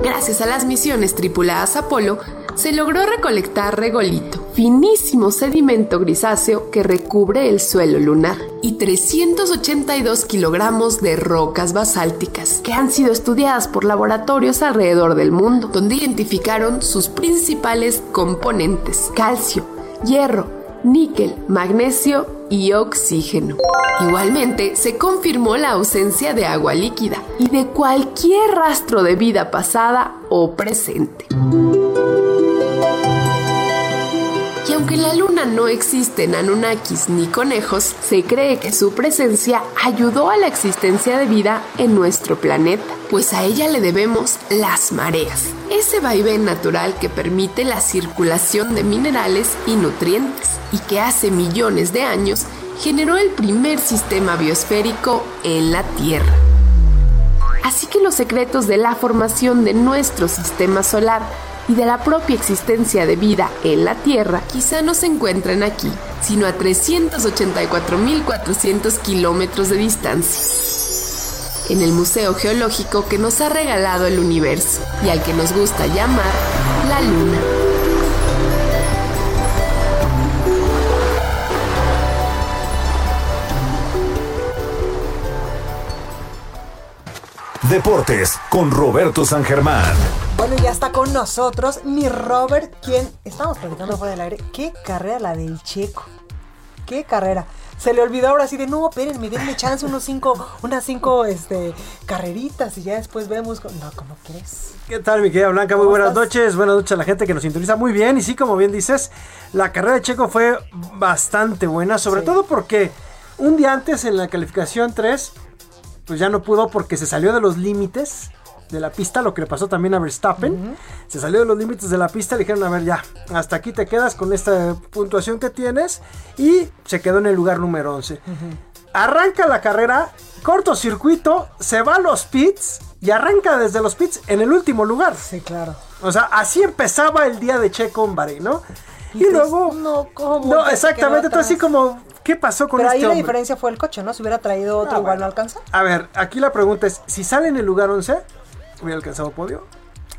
Gracias a las misiones tripuladas Apolo, se logró recolectar regolito, finísimo sedimento grisáceo que recubre el suelo lunar, y 382 kilogramos de rocas basálticas, que han sido estudiadas por laboratorios alrededor del mundo, donde identificaron sus principales componentes, calcio, hierro, níquel, magnesio y oxígeno. Igualmente, se confirmó la ausencia de agua líquida y de cualquier rastro de vida pasada o presente. Aunque la luna no existen anunnakis ni conejos, se cree que su presencia ayudó a la existencia de vida en nuestro planeta, pues a ella le debemos las mareas, ese vaivén natural que permite la circulación de minerales y nutrientes, y que hace millones de años generó el primer sistema biosférico en la Tierra. Así que los secretos de la formación de nuestro sistema solar y de la propia existencia de vida en la Tierra quizá no se encuentren aquí, sino a 384.400 kilómetros de distancia. En el Museo Geológico que nos ha regalado el universo y al que nos gusta llamar la Luna. Deportes con Roberto San Germán. Bueno, ya está con nosotros mi Robert, quien estamos platicando fuera del aire. Qué carrera la del Checo. Qué carrera. Se le olvidó ahora así de no, espérenme, denme chance unos cinco, unas cinco este, carreritas y ya después vemos. No, ¿cómo crees? ¿Qué tal, mi querida Blanca? Muy buenas noches. Buenas noches a la gente que nos sintoniza muy bien. Y sí, como bien dices, la carrera de Checo fue bastante buena, sobre Sí. todo porque un día antes en la calificación 3, pues ya no pudo porque se salió de los límites de la pista, lo que le pasó también a Verstappen. Se salió de los límites de la pista, le dijeron, a ver, ya, hasta aquí te quedas con esta puntuación que tienes. Y se quedó en el lugar número 11. Arranca la carrera, cortocircuito, se va a los pits y arranca desde los pits en el último lugar. Sí, claro. O sea, así empezaba el día de Checo en Bahrein, ¿no? Y, luego... No, ¿cómo? No, exactamente, entonces así como, ¿qué pasó con Pero este ahí la diferencia fue el coche, ¿no? Si hubiera traído otro, Ah, igual bueno. no alcanza. A ver, aquí la pregunta es, si sale en el lugar 11, ¿hubiera alcanzado podio?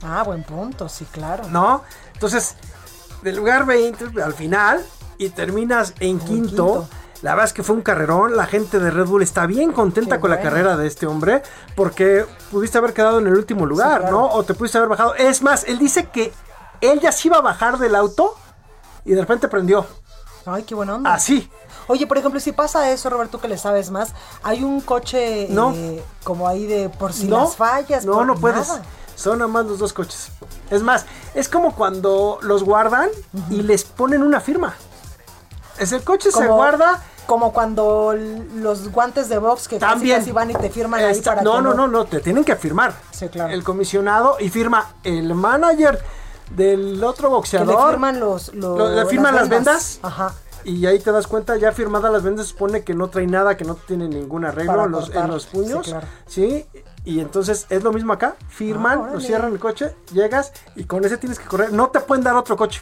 Ah, buen punto, sí, claro. ¿No? Entonces, del lugar 20 al final y terminas en quinto. quinto. La verdad es que fue un carrerón. La gente de Red Bull está bien contenta Qué con la carrera de este hombre porque pudiste haber quedado en el último lugar, claro. ¿no? O te pudiste haber bajado. Es más, él dice que él ya se iba a bajar del auto y de repente prendió. Ay, qué buena onda. Así. Oye, por ejemplo, si pasa eso, Roberto, que le sabes más, hay un coche No. eh, como ahí de por si no, las fallas. No, por no puedes. nada. Son nada más los dos coches. Es más, es como cuando los guardan y les ponen una firma. Es el coche se guarda. Como cuando los guantes de box que También. casi van y te firman ahí Está- para no, que no, no, no, te tienen que firmar. Sí, claro. El comisionado y firma el manager del otro Que boxeador. le firman los, los Lo- le firman las vendas. Ajá. Y ahí te das cuenta, ya firmada las vendas, supone que no trae nada, que no tiene ningún arreglo en los, en los puños. Sí, claro. Sí, y entonces es lo mismo acá, firman, Ah, lo cierran el coche, llegas y con ese tienes que correr. No te pueden dar otro coche.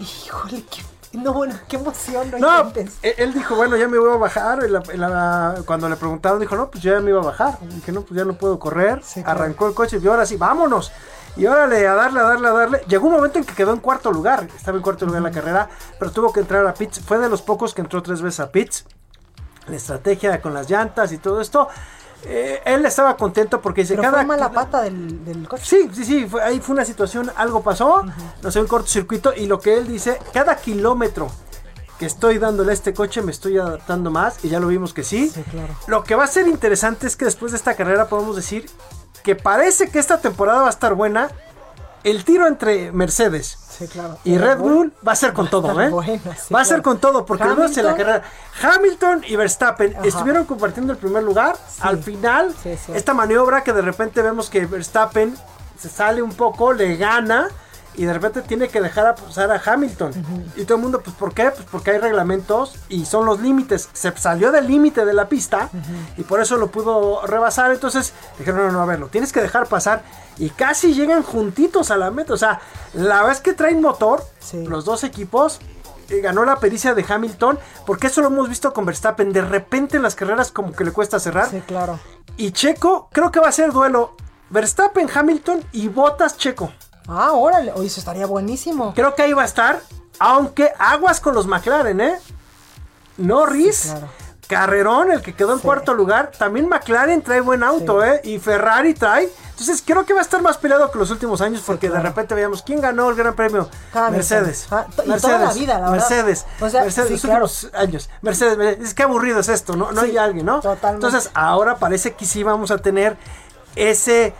Híjole, qué, no, bueno, qué emoción. No, No, inventes. él, dijo, bueno, ya me voy a bajar. En la- en la- cuando le preguntaron, dijo, no, pues ya me iba a bajar. Dije, no, pues ya no puedo correr. claro. Arrancó el coche y ahora sí, vámonos. Y órale, a darle, a darle, a darle. Llegó un momento en que quedó en cuarto lugar. Estaba en cuarto lugar en la carrera, pero tuvo que entrar a pits. Fue de los pocos que entró tres veces a pits. La estrategia con las llantas y todo esto. eh, él estaba contento porque dice, Pero cada, fue mala pata del, del coche. Sí, sí, sí, fue- ahí fue una situación, algo pasó, no sé, un cortocircuito, y lo que él dice, cada kilómetro que estoy dándole a este coche me estoy adaptando más, y ya lo vimos que sí. claro. Lo que va a ser interesante es que después de esta carrera podemos decir que parece que esta temporada va a estar buena. El tiro entre Mercedes Sí, claro. y Red Bull va a ser con va todo, ¿eh? buena, sí, va a ser con todo, porque vimos en la carrera. Hamilton y Verstappen Ajá. estuvieron compartiendo el primer lugar. Al final, esta maniobra que de repente vemos que Verstappen se sale un poco, le gana. Y de repente tiene que dejar a pasar a Hamilton. Y todo el mundo, pues ¿por qué? Pues porque hay reglamentos y son los límites. Se salió del límite de la pista y por eso lo pudo rebasar. Entonces dijeron, no, no, a ver, lo tienes que dejar pasar. Y casi llegan juntitos a la meta. O sea, la vez que traen motor, los dos equipos, ganó la pericia de Hamilton, porque eso lo hemos visto con Verstappen. De repente en las carreras como que le cuesta cerrar. Sí, claro. Y Checo, creo que va a ser duelo Verstappen, Hamilton y Botas Checo. Ah, órale. Oye, eso estaría buenísimo. Creo que ahí va a estar, aunque aguas con los McLaren, ¿eh? Norris, Sí, claro. Carrerón, el que quedó en cuarto lugar. También McLaren trae buen auto, ¿eh? Y Ferrari trae. Entonces creo que va a estar más peleado que los últimos años porque de repente veíamos quién ganó el Gran Premio. Mercedes. Ah, Mercedes. toda la vida, la verdad. Mercedes. O sea, Mercedes, sí, los claro. últimos años. Mercedes, Mercedes. Es que aburrido es esto, ¿no? No Sí, hay alguien, ¿no? totalmente. Entonces ahora parece que sí vamos a tener ese,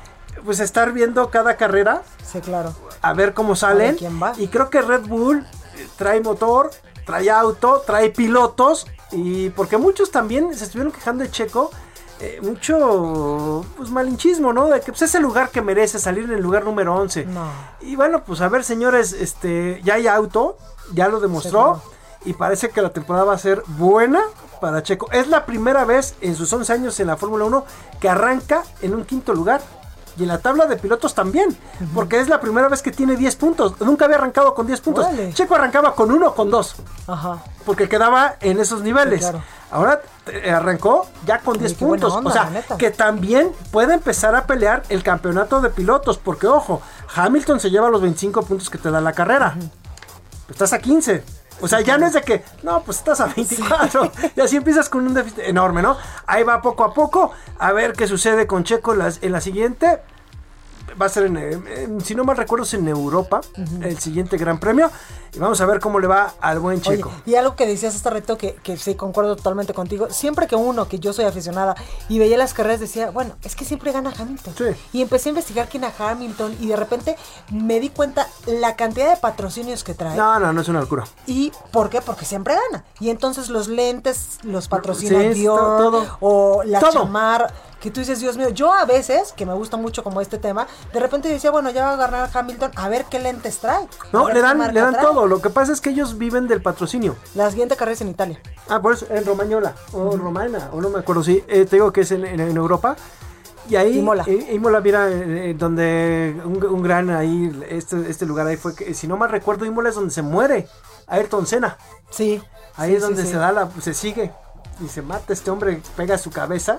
pues estar viendo cada carrera Sí, claro. a ver cómo salen. quién va. Y creo que Red Bull trae motor, trae auto, trae pilotos. Y porque muchos también se estuvieron quejando de Checo. eh, mucho pues malinchismo, ¿no? De que pues, es el lugar que merece salir en el lugar número 11. No. Y bueno, pues a ver, señores, este ya hay auto, ya lo demostró. Y parece que la temporada va a ser buena para Checo. Es la primera vez en sus 11 años en la Fórmula 1 que arranca en un quinto lugar. Y en la tabla de pilotos también. Porque es la primera vez que tiene 10 puntos. Nunca había arrancado con 10 puntos. Checo arrancaba con uno o con dos. Ajá. Porque quedaba en esos niveles. Sí, claro. Ahora eh, arrancó ya con 10 qué buena puntos. onda, o sea, que también puede empezar a pelear el campeonato de pilotos. Porque, ojo, Hamilton se lleva los 25 puntos que te da la carrera. Estás a 15. O sea, ya no es de que, no, pues estás a 24. (laughs) Y así empiezas con un déficit enorme, ¿no? Ahí va poco a poco. A ver qué sucede con Checo en la, en la siguiente. Va a ser, en, en- si no mal recuerdo, es en Europa. El siguiente Gran Premio. Y vamos a ver cómo le va al buen Oye, Checo. y algo que decías hace rato que, que sí concuerdo totalmente contigo. Siempre que uno, que yo soy aficionada, y veía las carreras, decía, bueno, es que siempre gana Hamilton. Y empecé a investigar quién era Hamilton y de repente me di cuenta la cantidad de patrocinios que trae. No, no, no es una locura. ¿Y por qué? Porque siempre gana. Y entonces los lentes los patrocina Sí, Dior todo. o la Todo. chamarra. Que tú dices, Dios mío, yo a veces, que me gusta mucho como este tema, de repente decía, bueno, ya va a ganar Hamilton, a ver qué lentes trae. No, le dan, le dan trae. todo. Lo que pasa es que ellos viven del patrocinio. La siguiente carrera es en Italia. Ah, por eso, en Romañola, o Romana, o no me acuerdo, sí, eh, te digo que es en, en- en Europa. Y ahí, Imola. eh, Imola, mira, eh, eh, donde un, un gran ahí, este, este lugar ahí fue, que, si no mal recuerdo, Imola es donde se muere Ayrton Senna. Sí. Ahí sí, es donde sí. se da la, se sigue y se mata este hombre, pega su cabeza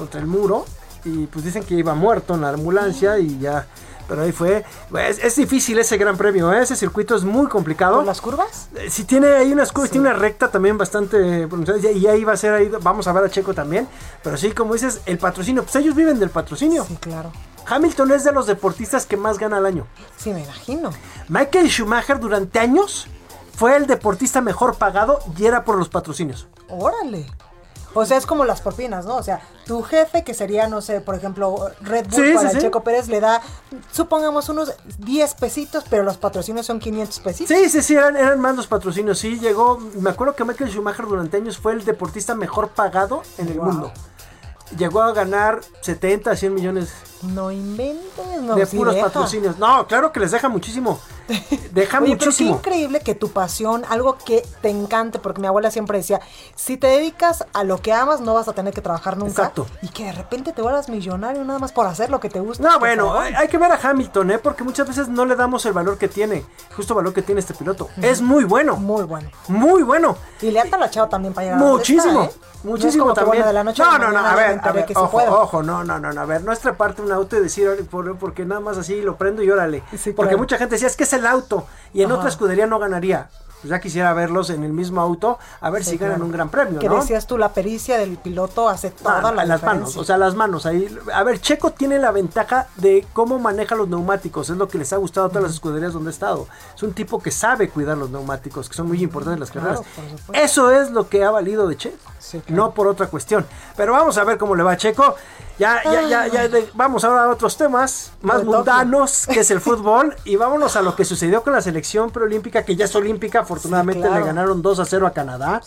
contra el muro y pues dicen que iba muerto en la ambulancia y ya, pero ahí fue, es, es difícil ese gran premio, ¿eh? ese circuito es muy complicado. ¿Por las curvas? Eh, Si tiene ahí unas curvas, tiene una recta también bastante pronunciada, y ahí va a ser ahí, vamos a ver a Checo también, pero sí, como dices, el patrocinio, pues ellos viven del patrocinio. Sí, claro. Hamilton es de los deportistas que más gana al año. Sí, me imagino. Michael Schumacher durante años fue el deportista mejor pagado y era por los patrocinios. Órale. O sea, es como las propinas, ¿no? O sea, tu jefe, que sería, no sé, por ejemplo, Red Bull Sí, para sí, el sí. Checo Pérez, le da, supongamos, unos 10 pesitos, pero los patrocinios son 500 pesitos. Sí, sí, sí, eran, eran más los patrocinios. Sí, llegó. Me acuerdo que Michael Schumacher durante años fue el deportista mejor pagado en el Wow. mundo. Llegó a ganar 70, 100 millones No inventes, no. de sí puros deja. patrocinios. No, claro que les deja muchísimo. Deja Oye, pero muchísimo. increíble que tu pasión, algo que te encante, porque mi abuela siempre decía, si te dedicas a lo que amas, no vas a tener que trabajar nunca. Exacto. Y que de repente te vuelvas millonario nada más por hacer lo que te gusta. No, bueno, hay, hay que ver a Hamilton, ¿eh? Porque muchas veces no le damos el valor que tiene, justo valor que tiene este piloto. Es muy bueno. Muy bueno. Muy bueno. Y le ha talachado también para llegar a Muchísimo. ¿eh? Muchísimo no es como que, también. bueno, de la noche a no, no, no, a ver, a ver, que ojo, ojo, no, no, no, a ver, no es treparte un auto y decir, "Órale, por- porque nada más así lo prendo y órale. porque claro. mucha gente decía, es que es el auto, y en Ajá. otra escudería no ganaría. Pues ya quisiera verlos en el mismo auto, a ver Sí, si ganan claro. un gran premio, Que ¿no? decías tú, la pericia del piloto hace toda Ah, la las diferencia. manos, o sea, las manos ahí. A ver, Checo tiene la ventaja de cómo maneja los neumáticos, es lo que les ha gustado a todas las escuderías donde ha estado. Es un tipo que sabe cuidar los neumáticos, que son muy importantes en las carreras. Eso es lo que ha valido de Checo, no por otra cuestión. Pero vamos a ver cómo le va a Checo. Ya, ya, ya, ya, de- vamos ahora a otros temas más mundanos, que es el (laughs) fútbol, y vámonos a lo que sucedió con la selección preolímpica, que ya es olímpica, afortunadamente claro. le ganaron 2 a 0 a Canadá,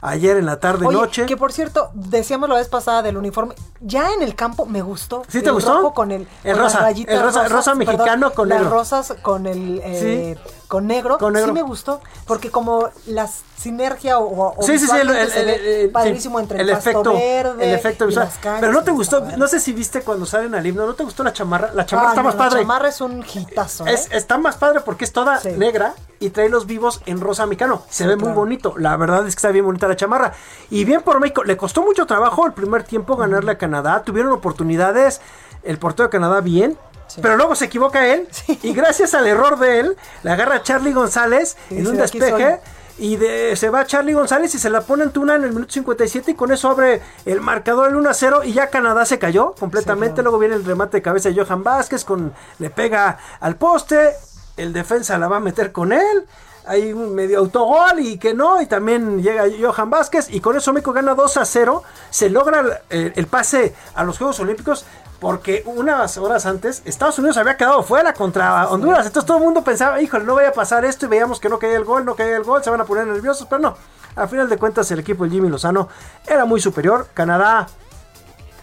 ayer en la tarde Oye, noche. que por cierto, decíamos la vez pasada del uniforme, ya en el campo me gustó. ¿Sí te el gustó? rojo con el, El con rosa, el rosa- rosas, rosa perdón, mexicano con las negro. rosas con el eh, con negro, Con negro. sí me gustó, porque como la sinergia o, o Sí, sí, sí, el, el- padrísimo entre el, efecto, verde el efecto visual. Pero no te gustó, no sé si viste cuando salen al himno, ¿no te gustó la chamarra? La chamarra Ah, está no, más La padre. chamarra es un hitazo, ¿eh? Es- está más padre porque es toda negra y trae los vivos en rosa mexicano. Se Sí, ve muy bonito. La verdad es que está bien bonita la chamarra. Y bien por México. Le costó mucho trabajo el primer tiempo ganarle a Canadá. Tuvieron oportunidades. El portero de Canadá bien. Pero luego se equivoca él. (laughs) Y gracias al error de él, le agarra Charlie González en un "De aquí despeje. soy". Y de- se va Charlie González y se la pone en Tuna en el minuto 57 y con eso abre el marcador el 1 a 0 y ya Canadá se cayó completamente. Luego viene el remate de cabeza de Johan Vázquez con le pega al poste, el defensa la va a meter con él. Hay un medio autogol y que no, y también llega Johan Vázquez y con eso México gana 2 a 0. Se logra el pase a los Juegos Olímpicos porque unas horas antes Estados Unidos había quedado fuera contra Honduras. Entonces todo el mundo pensaba, híjole, no vaya a pasar esto y veíamos que no caía el gol, no caía el gol, se van a poner nerviosos, pero no. A final de cuentas el equipo de Jimmy Lozano era muy superior. Canadá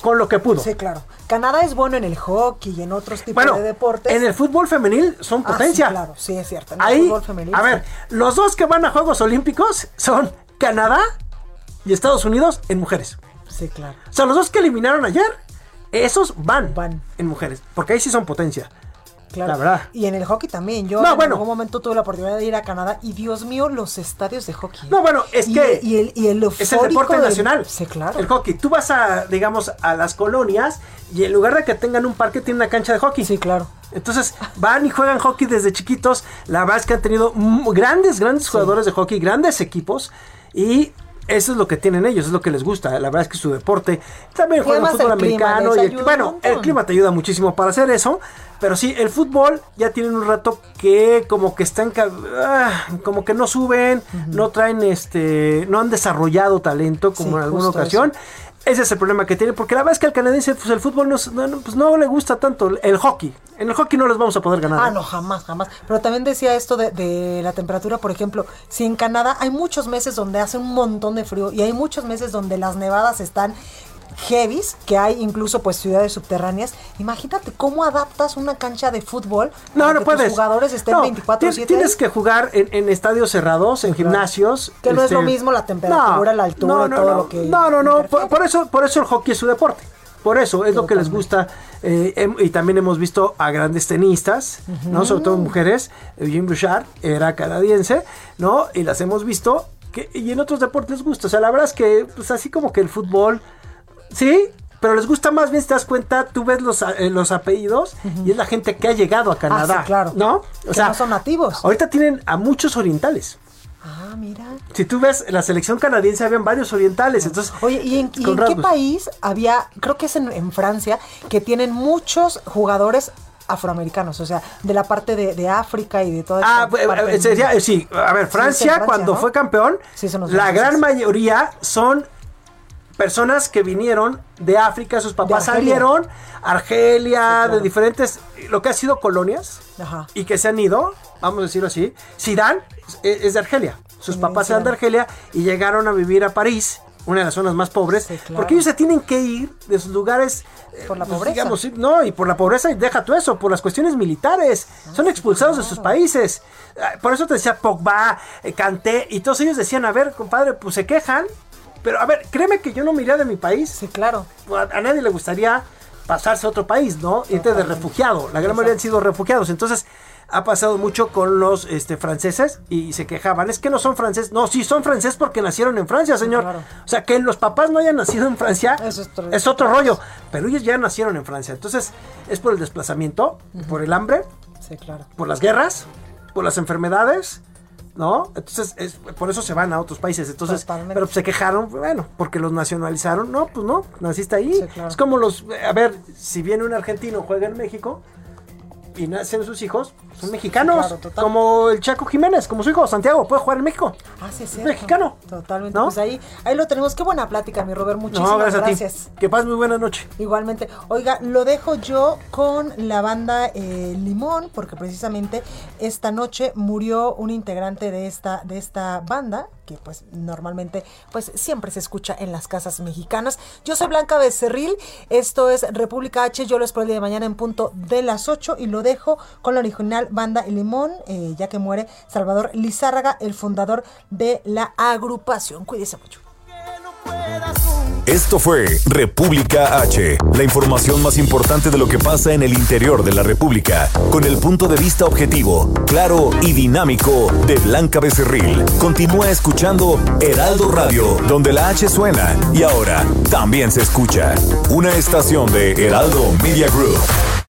con lo que pudo. Sí, claro. Canadá es bueno en el hockey y en otros tipos Bueno, de deportes. en el fútbol femenil son Ah, potencia. sí, claro, sí, es cierto. En el Ahí, fútbol femenil, a sí. ver, los dos que van a Juegos Olímpicos son Canadá y Estados Unidos en mujeres. Sí, claro. O sea, los dos que eliminaron ayer, esos van, en mujeres, porque ahí sí son potencia. Claro. La verdad. Y en el hockey también. Yo No, en bueno. algún momento tuve la oportunidad de ir a Canadá y Dios mío, los estadios de hockey. No, bueno, es Y- que Y el, y el es el deporte del- nacional. Sí, claro. El hockey. Tú vas a, digamos, a las colonias y en lugar de que tengan un parque, tienen una cancha de hockey. Sí, claro. Entonces van y juegan hockey desde chiquitos. La verdad es que han tenido grandes, grandes jugadores de hockey, grandes equipos. Y eso es lo que tienen ellos, es lo que les gusta. La verdad es que su deporte. También juegan fútbol clima americano. y el- bueno, el clima te ayuda muchísimo para hacer eso. Pero sí, el fútbol ya tienen un rato que como que están ah, como que no suben, no traen este, no han desarrollado talento como Sí, en alguna ocasión. Ese es el problema que tiene, porque la verdad es que al canadiense pues, el fútbol no, no- no, pues, no le gusta tanto el hockey. En el hockey no les vamos a poder ganar. Ah, ¿eh? no, jamás, jamás. Pero también decía esto de, de la temperatura, por ejemplo, si en Canadá hay muchos meses donde hace un montón de frío y hay muchos meses donde las nevadas están heavies, que hay incluso pues ciudades subterráneas, imagínate cómo adaptas una cancha de fútbol No, para no que puedes. tus jugadores estén No, 24/7 ti- Tienes que jugar en, en estadios cerrados, en gimnasios. Que no es este, lo mismo la temperatura, la altura, no, no, todo no, lo que No, no, no. Por, por eso, por eso el hockey es su deporte. Por eso es lo que les gusta. eh, em- y también hemos visto a grandes tenistas, ¿no? Sobre todo mujeres. Eugene Bouchard era canadiense, ¿no? Y las hemos visto. Que, y en otros deportes les gusta. O sea, la verdad es que, pues así como que el fútbol. Sí, pero les gusta más bien, si te das cuenta, tú ves los, eh, los apellidos y es la gente que ha llegado a Canadá. Ah, sí, claro. ¿No? Que no son nativos. Ahorita tienen a muchos orientales. Ah, mira. Si tú ves la selección canadiense, habían varios orientales. Entonces, Oye, ¿y en, y con en qué rasgos. país había, creo que es en, en Francia, que tienen muchos jugadores afroamericanos, o sea, de la parte de, de África y de toda esta Ah, eh, parte eh, sería, sí, a ver, Francia, cuando ¿no? fue campeón, Sí, la franceses. gran mayoría son personas que vinieron de África, sus papás Argelia. salieron, Argelia, Sí, claro. de diferentes, lo que ha sido colonias, Ajá. y que se han ido, vamos a decirlo así. Zidane es, es de Argelia. Sus Sí, papás eran de. Argelia y llegaron a vivir a París una de las zonas más pobres, porque ellos se tienen que ir de sus lugares eh, Por la pues, pobreza. digamos, no, y por la pobreza, y deja tú eso, por las cuestiones militares. Son expulsados de sus países. Ah, Por eso te decía Pogba, eh, Kanté, y todos ellos decían, a ver, compadre, pues se quejan. Pero a ver, créeme que yo no me iría de mi país. Sí, claro. A, a nadie le gustaría pasarse a otro país, ¿no? Irte de refugiado. La gran mayoría han sido refugiados. Entonces, ha pasado mucho con los este, franceses y se quejaban. Es que no son franceses. No, sí son franceses porque nacieron en Francia, señor. O sea, que los papás no hayan nacido en Francia es otro rollo. Pero ellos ya nacieron en Francia. Entonces, es por el desplazamiento, por el hambre, Sí, claro. por las guerras, por las enfermedades. ¿No? Entonces, es, por eso se van a otros países. Entonces, Totalmente. pero se quejaron, bueno, porque los nacionalizaron. No, pues no, naciste ahí. Es como los, a ver, si viene un argentino, juega en México y nacen sus hijos, son mexicanos. claro, total. como el Chaco Jiménez, como su hijo Santiago, puede jugar en México. Ah, sí, cierto. mexicano. Totalmente. ¿No? Pues ahí, ahí lo tenemos. Qué buena plática, mi Robert. Muchísimas no, gracias, gracias. a ti. Que pases muy buena noche. Igualmente. Oiga, lo dejo yo con la banda eh, Limón, porque precisamente esta noche murió un integrante de esta, de esta banda, que pues normalmente pues siempre se escucha en las casas mexicanas. Yo soy Blanca Becerril, esto es República H, yo lo espero el día de mañana en punto de las 8 y lo dejo con la original banda Limón, eh, ya que muere Salvador Lizárraga, el fundador de la agrupación. Cuídese mucho. Esto fue República H, la información más importante de lo que pasa en el interior de la República, con el punto de vista objetivo, claro y dinámico de Blanca Becerril. Continúa escuchando Heraldo Radio, donde la H suena y ahora también se escucha. Una estación de Heraldo Media Group.